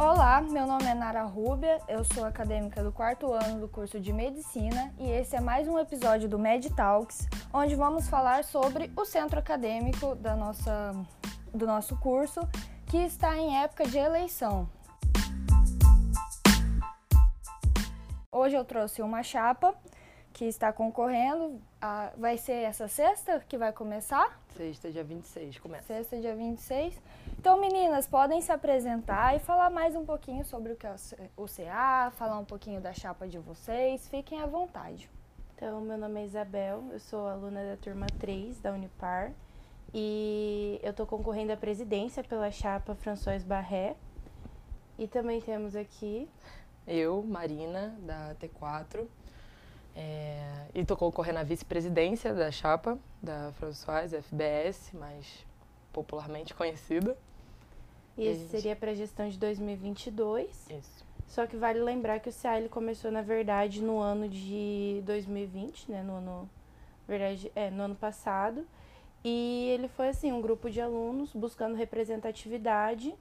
Olá, meu nome é Nara Rúbia, eu sou acadêmica do quarto ano do curso de Medicina e esse é mais um episódio do Med Talks, onde vamos falar sobre o centro acadêmico da nossa, do nosso curso, que está em época de eleição. Hoje eu trouxe uma chapa que está concorrendo. Ah, vai ser essa sexta que vai começar? Sexta, dia 26, começa. Sexta, dia 26. Então, meninas, podem se apresentar e falar mais um pouquinho sobre o que é o CA, falar um pouquinho da chapa de vocês. Fiquem à vontade. Então, meu nome é Isabel, eu sou aluna da turma 3 da Unipar e eu estou concorrendo à presidência pela chapa François Barré. E também temos aqui. Eu, Marina, da T4. É, e estou concorrendo à vice-presidência da chapa da François, FBS, mais popularmente conhecida. E esse seria para a gestão de 2022. Isso. Só que vale lembrar que o CA ele começou, na verdade, no ano de 2020, né? No ano, verdade, é, no ano passado. E ele foi assim, um grupo de alunos buscando representatividade,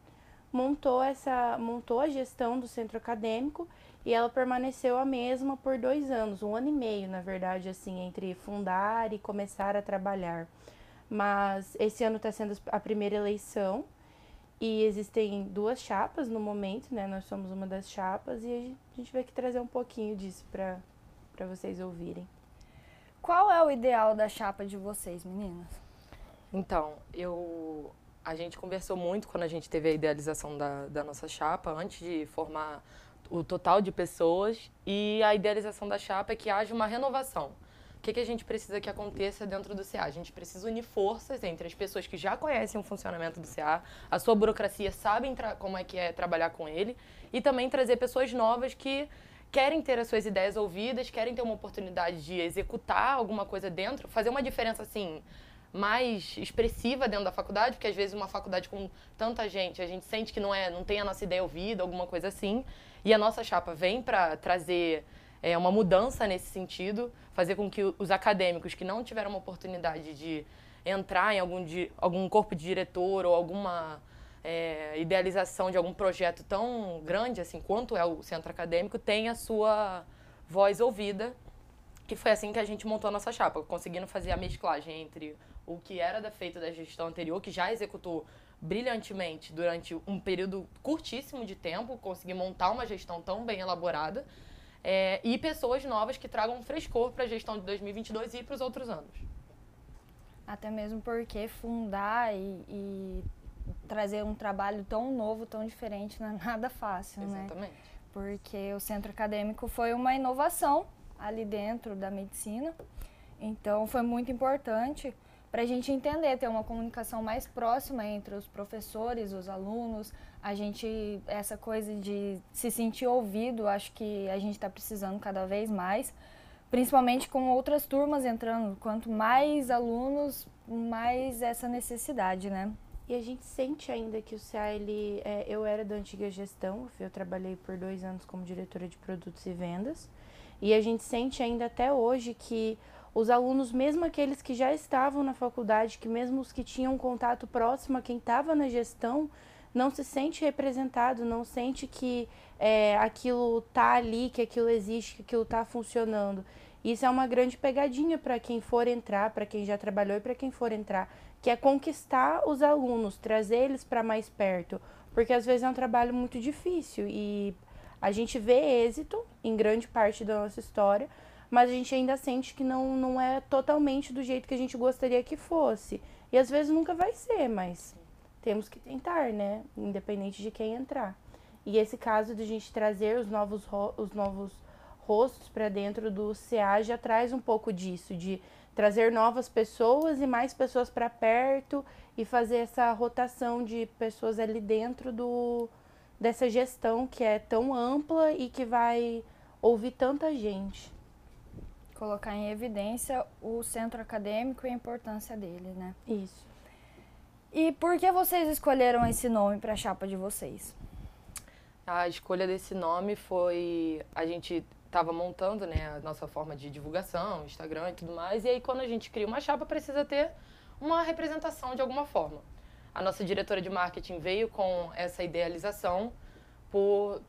montou essa, montou a gestão do centro acadêmico e ela permaneceu a mesma por dois anos, um ano e meio, na verdade, assim, entre fundar e começar a trabalhar. Mas esse ano está sendo a primeira eleição e existem duas chapas no momento, né? Nós somos uma das chapas e a gente vai aqui trazer um pouquinho disso para vocês ouvirem. Qual é o ideal da chapa de vocês, meninas? Então, eu a gente conversou muito quando a gente teve a idealização da, da nossa chapa, antes de formar o total de pessoas e a idealização da chapa é que haja uma renovação. O que, que a gente precisa que aconteça dentro do CA? A gente precisa unir forças entre as pessoas que já conhecem o funcionamento do CA, a sua burocracia sabem como é que é trabalhar com ele, e também trazer pessoas novas que querem ter as suas ideias ouvidas, querem ter uma oportunidade de executar alguma coisa dentro, fazer uma diferença assim mais expressiva dentro da faculdade, porque às vezes uma faculdade com tanta gente, a gente sente que não é, não tem a nossa ideia ouvida, alguma coisa assim. E a nossa chapa vem para trazer é, uma mudança nesse sentido, fazer com que os acadêmicos que não tiveram uma oportunidade de entrar em algum, de, algum corpo de diretor ou alguma é, idealização de algum projeto tão grande assim quanto é o centro acadêmico, tenha a sua voz ouvida. Que foi assim que a gente montou a nossa chapa, conseguindo fazer a mesclagem entre o que era feito da gestão anterior, que já executou brilhantemente durante um período curtíssimo de tempo, conseguir montar uma gestão tão bem elaborada, é, e pessoas novas que tragam frescor para a gestão de 2022 e para os outros anos. Até mesmo porque fundar e, e, trazer um trabalho tão novo, tão diferente, não é nada fácil, Exatamente. né? Exatamente. Porque o centro acadêmico foi uma inovação ali dentro da medicina, então foi muito importante para a gente entender, ter uma comunicação mais próxima entre os professores, os alunos, a gente, essa coisa de se sentir ouvido, acho que a gente está precisando cada vez mais, principalmente com outras turmas entrando, quanto mais alunos, mais essa necessidade, né? E a gente sente ainda que o CA, ele, é, eu era da antiga gestão, eu trabalhei por dois anos como diretora de produtos e vendas, e a gente sente ainda até hoje que os alunos, mesmo aqueles que já estavam na faculdade, que mesmo os que tinham contato próximo a quem estava na gestão, não se sente representado, não sente que é, aquilo tá ali, que aquilo existe, que aquilo está funcionando. Isso é uma grande pegadinha para quem for entrar, para quem já trabalhou e para quem for entrar, que é conquistar os alunos, trazer eles para mais perto, porque às vezes é um trabalho muito difícil e a gente vê êxito em grande parte da nossa história, mas a gente ainda sente que não, não é totalmente do jeito que a gente gostaria que fosse. E às vezes nunca vai ser, mas temos que tentar, né? Independente de quem entrar. E esse caso de a gente trazer os novos, os novos rostos para dentro do CA já traz um pouco disso, de trazer novas pessoas e mais pessoas para perto e fazer essa rotação de pessoas ali dentro do, dessa gestão que é tão ampla e que vai ouvir tanta gente colocar em evidência o centro acadêmico e a importância dele, né? Isso. E por que vocês escolheram esse nome para a chapa de vocês? A escolha desse nome foi a gente estava montando, né, a nossa forma de divulgação, Instagram e tudo mais, e aí quando a gente cria uma chapa precisa ter uma representação de alguma forma. A nossa diretora de marketing veio com essa idealização por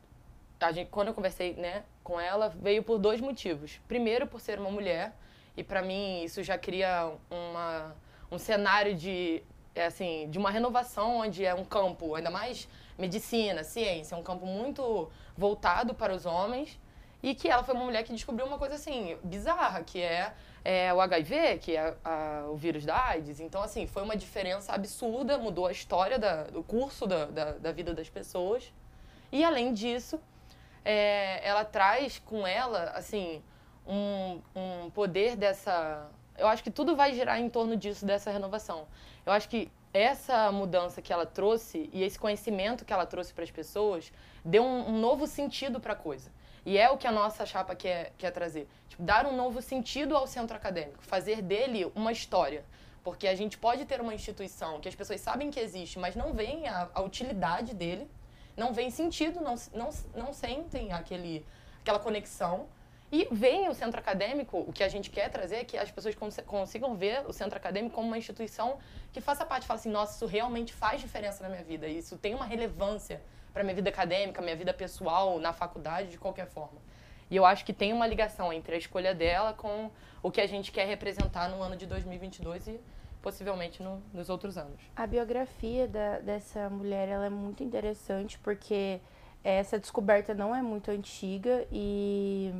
a gente, quando eu conversei né, com ela, veio por dois motivos. Primeiro, por ser uma mulher, e para mim isso já cria uma, um cenário de, é assim, de uma renovação, onde é um campo, ainda mais medicina, ciência, um campo muito voltado para os homens, e que ela foi uma mulher que descobriu uma coisa assim, bizarra, que é, é o HIV, que é a, o vírus da AIDS. Então, assim, foi uma diferença absurda, mudou a história, da, do curso da, da, da vida das pessoas. E, além disso, é, ela traz com ela, assim, um, um poder dessa. Eu acho que tudo vai girar em torno disso, dessa renovação. Eu acho que essa mudança que ela trouxe e esse conhecimento que ela trouxe para as pessoas deu um, um novo sentido para a coisa. E é o que a nossa chapa quer, quer trazer. Tipo, dar um novo sentido ao centro acadêmico, fazer dele uma história. Porque a gente pode ter uma instituição que as pessoas sabem que existe, mas não veem a, a utilidade dele não vem sentido, não, não, não sentem aquele, aquela conexão. E vem o centro acadêmico, o que a gente quer trazer é que as pessoas cons consigam ver o centro acadêmico como uma instituição que faça parte, fala assim, nossa, isso realmente faz diferença na minha vida, isso tem uma relevância para minha vida acadêmica, minha vida pessoal, na faculdade, de qualquer forma. E eu acho que tem uma ligação entre a escolha dela com o que a gente quer representar no ano de 2022 e possivelmente no, nos outros anos. A biografia da, dessa mulher ela é muito interessante porque essa descoberta não é muito antiga e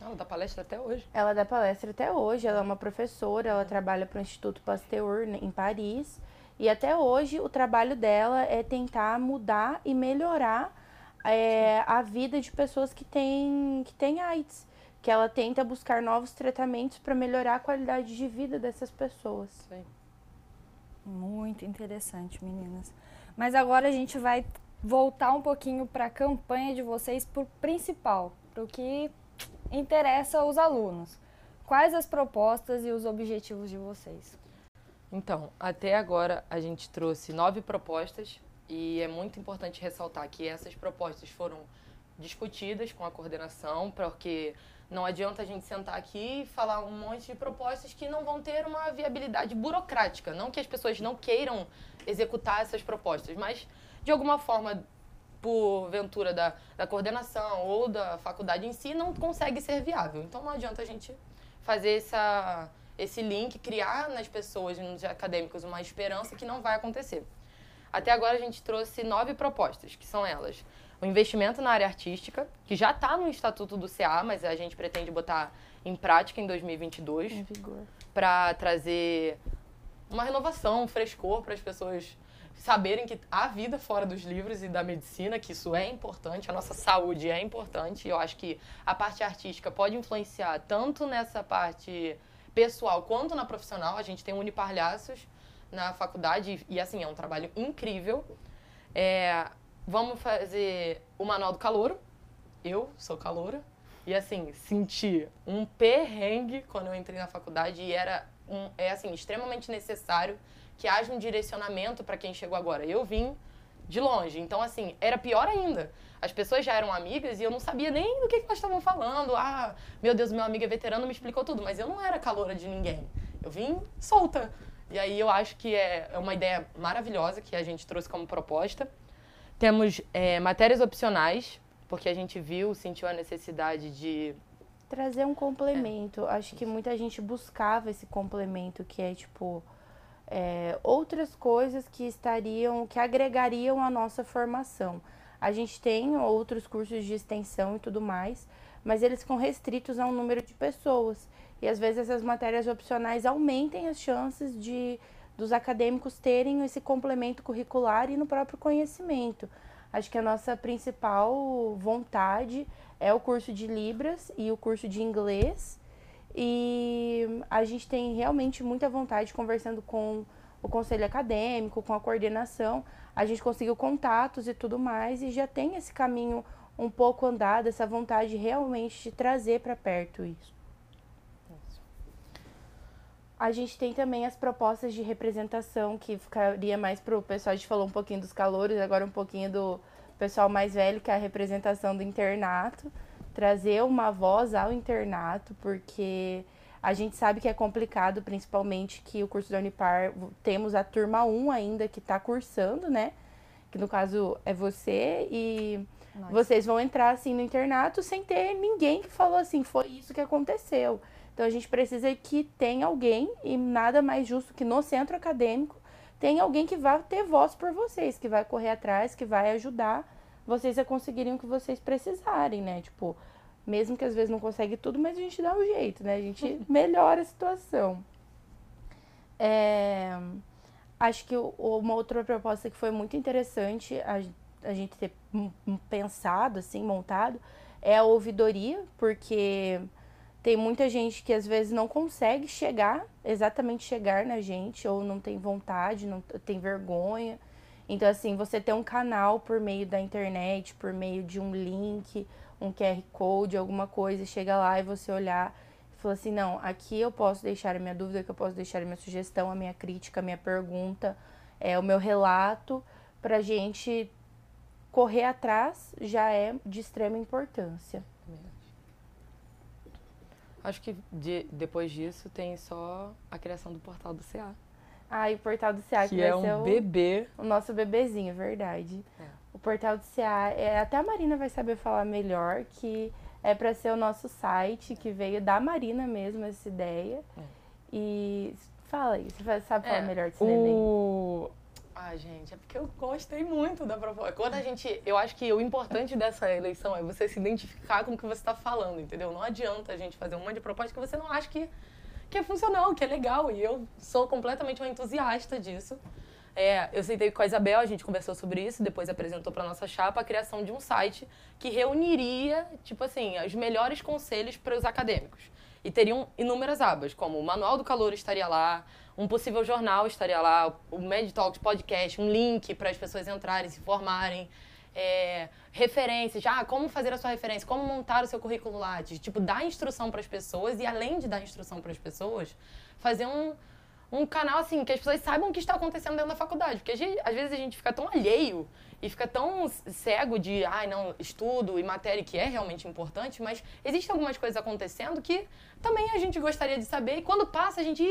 ela dá palestra até hoje. Ela dá palestra até hoje. Ela é uma professora, ela trabalha para o Instituto Pasteur em Paris. E até hoje o trabalho dela é tentar mudar e melhorar é, a vida de pessoas que têm, que têm AIDS. Que ela tenta buscar novos tratamentos para melhorar a qualidade de vida dessas pessoas. Sim. Muito interessante, meninas. Mas agora a gente vai voltar um pouquinho para a campanha de vocês, para o principal, para o que interessa aos alunos. Quais as propostas e os objetivos de vocês? Então, até agora a gente trouxe nove propostas e é muito importante ressaltar que essas propostas foram discutidas com a coordenação, porque não adianta a gente sentar aqui e falar um monte de propostas que não vão ter uma viabilidade burocrática. Não que as pessoas não queiram executar essas propostas, mas de alguma forma, por ventura da, da coordenação ou da faculdade em si, não consegue ser viável. Então não adianta a gente fazer essa, esse link, criar nas pessoas, nos acadêmicos, uma esperança que não vai acontecer. Até agora a gente trouxe nove propostas, que são elas o investimento na área artística, que já está no Estatuto do CA, mas a gente pretende botar em prática em 2022. Em vigor. Para trazer uma renovação, um frescor para as pessoas saberem que há vida fora dos livros e da medicina, que isso é importante, a nossa saúde é importante. E eu acho que a parte artística pode influenciar tanto nessa parte pessoal quanto na profissional. A gente tem o Uniparlhaços na faculdade e, assim, é um trabalho incrível. É, vamos fazer o manual do calouro. Eu sou caloura. E assim, senti um perrengue quando eu entrei na faculdade e era um, é assim, extremamente necessário que haja um direcionamento para quem chegou agora. Eu vim de longe, então assim, era pior ainda. As pessoas já eram amigas e eu não sabia nem do que, que elas estavam falando. Ah, meu Deus, meu amigo é veterano, me explicou tudo, mas eu não era caloura de ninguém. Eu vim solta. E aí eu acho que é, é uma ideia maravilhosa que a gente trouxe como proposta. Temos é, matérias opcionais, porque a gente viu, sentiu a necessidade de. Trazer um complemento. É. Acho que muita gente buscava esse complemento, que é tipo. É, outras coisas que estariam, que agregariam a nossa formação. A gente tem outros cursos de extensão e tudo mais, mas eles ficam restritos a um número de pessoas. E às vezes essas matérias opcionais aumentem as chances de dos acadêmicos terem esse complemento curricular e no próprio conhecimento. Acho que a nossa principal vontade é o curso de Libras e o curso de inglês. E a gente tem realmente muita vontade, conversando com o conselho acadêmico, com a coordenação, a gente conseguiu contatos e tudo mais, e já tem esse caminho um pouco andado, essa vontade realmente de trazer para perto isso. A gente tem também as propostas de representação, que ficaria mais para o pessoal. A gente falou um pouquinho dos calouros, agora um pouquinho do pessoal mais velho, que é a representação do internato. Trazer uma voz ao internato, porque a gente sabe que é complicado, principalmente que o curso da Unipar, temos a turma 1 ainda que está cursando, né? Que no caso é você, e Nós. Vocês vão entrar assim no internato sem ter ninguém que falou assim, foi isso que aconteceu. Então a gente precisa que tenha alguém, e nada mais justo que no centro acadêmico, tem alguém que vai ter voz por vocês, que vai correr atrás, que vai ajudar vocês a conseguirem o que vocês precisarem, né? Tipo, mesmo que às vezes não consegue tudo, mas a gente dá um jeito, né? A gente melhora a situação. É, acho que uma outra proposta que foi muito interessante a, a gente ter pensado, assim, montado, é a ouvidoria, porque tem muita gente que às vezes não consegue chegar, exatamente chegar na gente, ou não tem vontade, não tem vergonha. Então, assim, você ter um canal por meio da internet, por meio de um link, um QR Code, alguma coisa, chega lá e você olhar e fala assim, não, aqui eu posso deixar a minha dúvida, aqui eu posso deixar a minha sugestão, a minha crítica, a minha pergunta, é, o meu relato, pra gente correr atrás já é de extrema importância. Acho que de, depois disso tem só a criação do portal do CA. Ah, e o portal do CA que, que vai é um ser o, bebê. O nosso bebezinho, verdade. É. O portal do CA, é, até a Marina vai saber falar melhor, que é para ser o nosso site, que veio da Marina mesmo essa ideia. É. E fala aí, você sabe falar é, melhor desse o... neném. Porque eu gostei muito da proposta. Quando a gente. Eu acho que o importante dessa eleição é você se identificar com o que você está falando, entendeu? Não adianta a gente fazer um monte de proposta que você não acha que, que é funcional, que é legal. E eu sou completamente uma entusiasta disso. É, eu sentei com a Isabel, a gente conversou sobre isso, depois apresentou para nossa chapa a criação de um site que reuniria, tipo assim, os melhores conselhos para os acadêmicos. E teriam inúmeras abas, como o Manual do Calor estaria lá, um possível jornal estaria lá, o Med Talks podcast, um link para as pessoas entrarem, se formarem. É, referências, ah, como fazer a sua referência, como montar o seu currículo Lattes, tipo, dar instrução para as pessoas e além de dar instrução para as pessoas, fazer um, um canal assim, que as pessoas saibam o que está acontecendo dentro da faculdade, porque gente, às vezes a gente fica tão alheio e fica tão cego de, ai, ah, não, estudo e matéria que é realmente importante, mas existem algumas coisas acontecendo que também a gente gostaria de saber e quando passa a gente,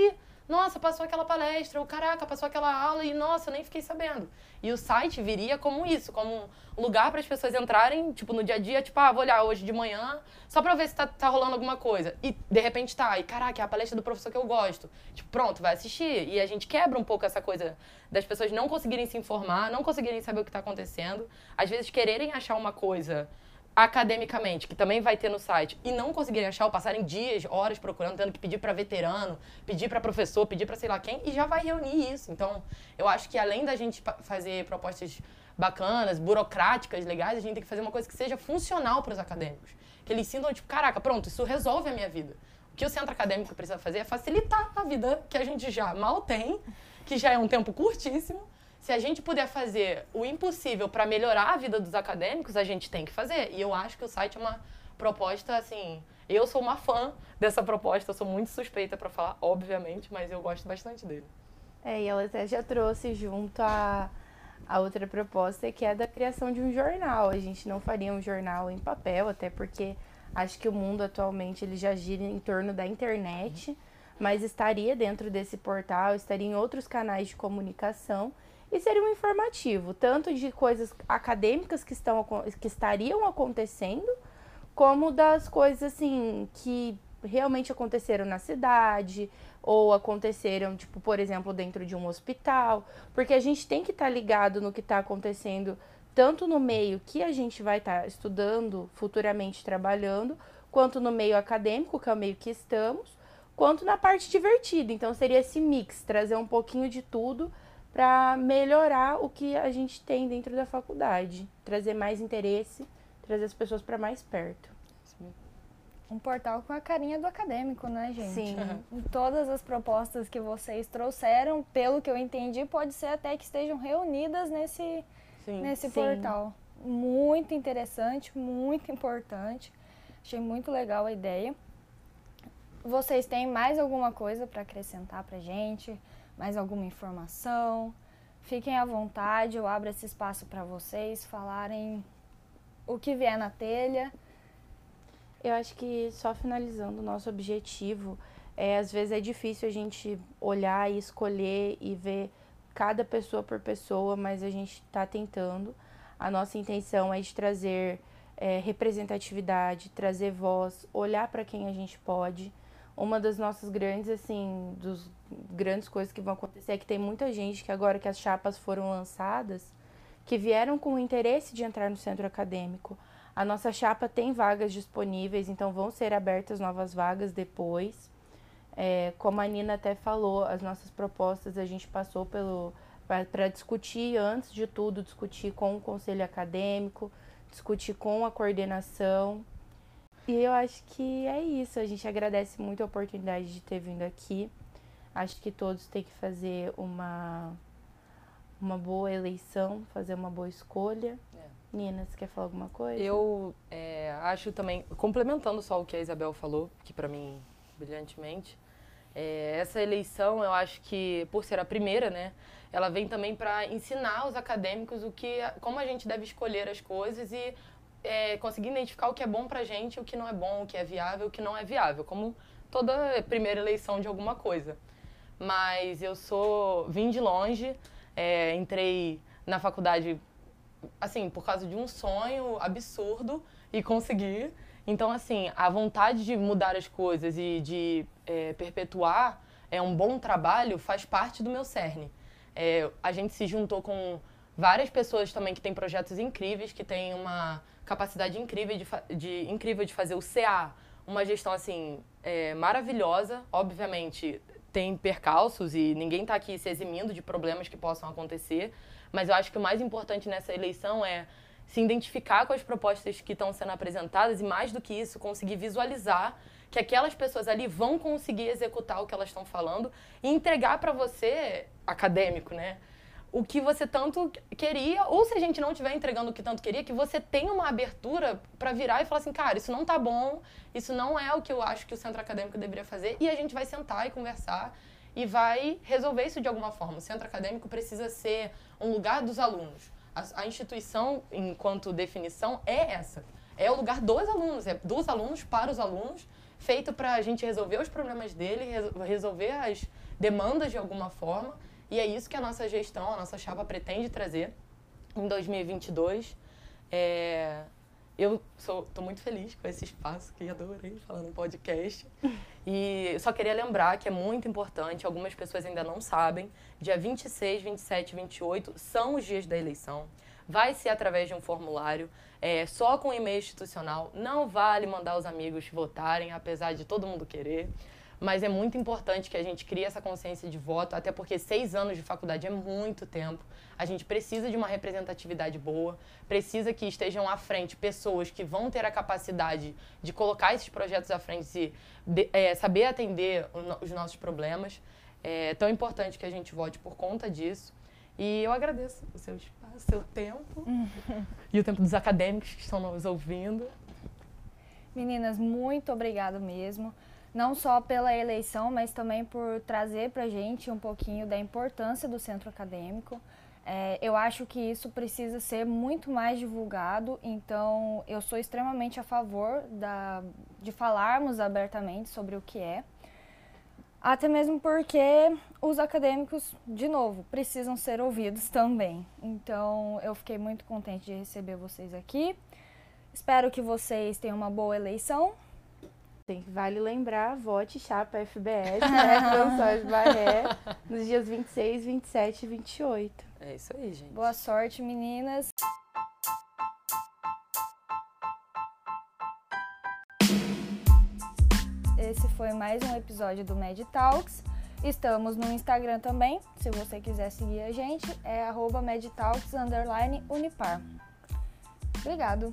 nossa, passou aquela palestra, ou caraca, passou aquela aula e nossa, nem fiquei sabendo. E o site viria como isso, como um lugar para as pessoas entrarem, tipo, no dia a dia, tipo, ah, vou olhar hoje de manhã, só para ver se tá, tá rolando alguma coisa. E de repente tá, e caraca, é a palestra do professor que eu gosto. Tipo, pronto, vai assistir. E a gente quebra um pouco essa coisa das pessoas não conseguirem se informar, não conseguirem saber o que tá acontecendo, às vezes quererem achar uma coisa academicamente, que também vai ter no site, e não conseguirem achar, ou passarem dias, horas procurando, tendo que pedir para veterano, pedir para professor, pedir para sei lá quem, e já vai reunir isso. Então, eu acho que além da gente fazer propostas bacanas, burocráticas, legais, a gente tem que fazer uma coisa que seja funcional para os acadêmicos. Que eles sintam, tipo, caraca, pronto, isso resolve a minha vida. O que o centro acadêmico precisa fazer é facilitar a vida que a gente já mal tem, que já é um tempo curtíssimo, se a gente puder fazer o impossível para melhorar a vida dos acadêmicos, a gente tem que fazer. E eu acho que o site é uma proposta, assim. Eu sou uma fã dessa proposta, sou muito suspeita para falar, obviamente, mas eu gosto bastante dele. É, e ela até já trouxe junto a, a outra proposta, que é da criação de um jornal. A gente não faria um jornal em papel, até porque acho que o mundo atualmente ele já gira em torno da internet, mas estaria dentro desse portal, estaria em outros canais de comunicação e seria um informativo, tanto de coisas acadêmicas que, estão, que estariam acontecendo, como das coisas assim que realmente aconteceram na cidade ou aconteceram, tipo, por exemplo, dentro de um hospital, porque a gente tem que estar tá ligado no que está acontecendo tanto no meio que a gente vai estar tá estudando, futuramente trabalhando, quanto no meio acadêmico, que é o meio que estamos, quanto na parte divertida. Então seria esse mix, trazer um pouquinho de tudo para melhorar o que a gente tem dentro da faculdade, trazer mais interesse, trazer as pessoas para mais perto. Um portal com a carinha do acadêmico, né, gente? Sim. Uhum. Todas as propostas que vocês trouxeram, pelo que eu entendi, pode ser até que estejam reunidas nesse, Sim. nesse Sim. portal. Muito interessante, muito importante. Achei muito legal a ideia. Vocês têm mais alguma coisa para acrescentar para gente? Mais alguma informação, fiquem à vontade, eu abro esse espaço para vocês falarem o que vier na telha. Eu acho que só finalizando o nosso objetivo, é, às vezes é difícil a gente olhar e escolher e ver cada pessoa por pessoa, mas a gente está tentando. A nossa intenção é de trazer é, representatividade, trazer voz, olhar para quem a gente pode. Uma das nossas grandes, assim, dos grandes coisas que vão acontecer é que tem muita gente que agora que as chapas foram lançadas, que vieram com o interesse de entrar no centro acadêmico. A nossa chapa tem vagas disponíveis, então vão ser abertas novas vagas depois. É, como a Nina até falou, as nossas propostas a gente passou pelo para discutir antes de tudo, discutir com o conselho acadêmico, discutir com a coordenação. E eu acho que é isso. A gente agradece muito a oportunidade de ter vindo aqui. Acho que todos têm que fazer uma, uma boa eleição, fazer uma boa escolha. É. Nina, você quer falar alguma coisa? Eu é, acho também, complementando só o que a Isabel falou, que para mim, brilhantemente, é, essa eleição, eu acho que, por ser a primeira, né, ela vem também para ensinar os acadêmicos o que, como a gente deve escolher as coisas e é, conseguir identificar o que é bom para a gente, o que não é bom, o que é viável, o que não é viável, como toda primeira eleição de alguma coisa. Mas eu sou, vim de longe, é, entrei na faculdade, assim, por causa de um sonho absurdo e consegui. Então, assim, a vontade de mudar as coisas e de é, perpetuar é um bom trabalho faz parte do meu cerne. É, a gente se juntou com várias pessoas também que têm projetos incríveis, que têm uma capacidade incrível de, de, incrível de fazer o CA, uma gestão assim é, maravilhosa. Obviamente tem percalços e ninguém está aqui se eximindo de problemas que possam acontecer, mas eu acho que o mais importante nessa eleição é se identificar com as propostas que estão sendo apresentadas e, mais do que isso, conseguir visualizar que aquelas pessoas ali vão conseguir executar o que elas estão falando e entregar para você, acadêmico, né? O que você tanto queria, ou se a gente não estiver entregando o que tanto queria, que você tenha uma abertura para virar e falar assim, cara, isso não tá bom, isso não é o que eu acho que o centro acadêmico deveria fazer, e a gente vai sentar e conversar e vai resolver isso de alguma forma. O centro acadêmico precisa ser um lugar dos alunos a, a instituição, enquanto definição, é essa. É o lugar dos alunos, é dos alunos para os alunos, feito para a gente resolver os problemas dele, resolver as demandas de alguma forma. E é isso que a nossa gestão, a nossa chapa pretende trazer em 2022. É, eu estou muito feliz com esse espaço que adorei falar no podcast. E só queria lembrar que é muito importante, algumas pessoas ainda não sabem, dia 26, 27 e 28 são os dias da eleição. Vai ser através de um formulário, é, só com e-mail institucional. Não vale mandar os amigos votarem, apesar de todo mundo querer mas é muito importante que a gente crie essa consciência de voto, até porque seis anos de faculdade é muito tempo. A gente precisa de uma representatividade boa, precisa que estejam à frente pessoas que vão ter a capacidade de colocar esses projetos à frente e de, é, saber atender os nossos problemas. É tão importante que a gente vote por conta disso. E eu agradeço o seu espaço, o seu tempo e o tempo dos acadêmicos que estão nos ouvindo. Meninas, muito obrigada mesmo não só pela eleição, mas também por trazer para a gente um pouquinho da importância do centro acadêmico. É, eu acho que isso precisa ser muito mais divulgado, então eu sou extremamente a favor da, de falarmos abertamente sobre o que é. Até mesmo porque os acadêmicos, de novo, precisam ser ouvidos também. Então eu fiquei muito contente de receber vocês aqui. Espero que vocês tenham uma boa eleição Vale lembrar, vote chapa FBS, né? François Barré, nos dias 26, 27 e 28. É isso aí, gente. Boa sorte, meninas. Esse foi mais um episódio do Med Talks. Estamos no Instagram também, se você quiser seguir a gente, é arroba medtalks, Unipar. Obrigado.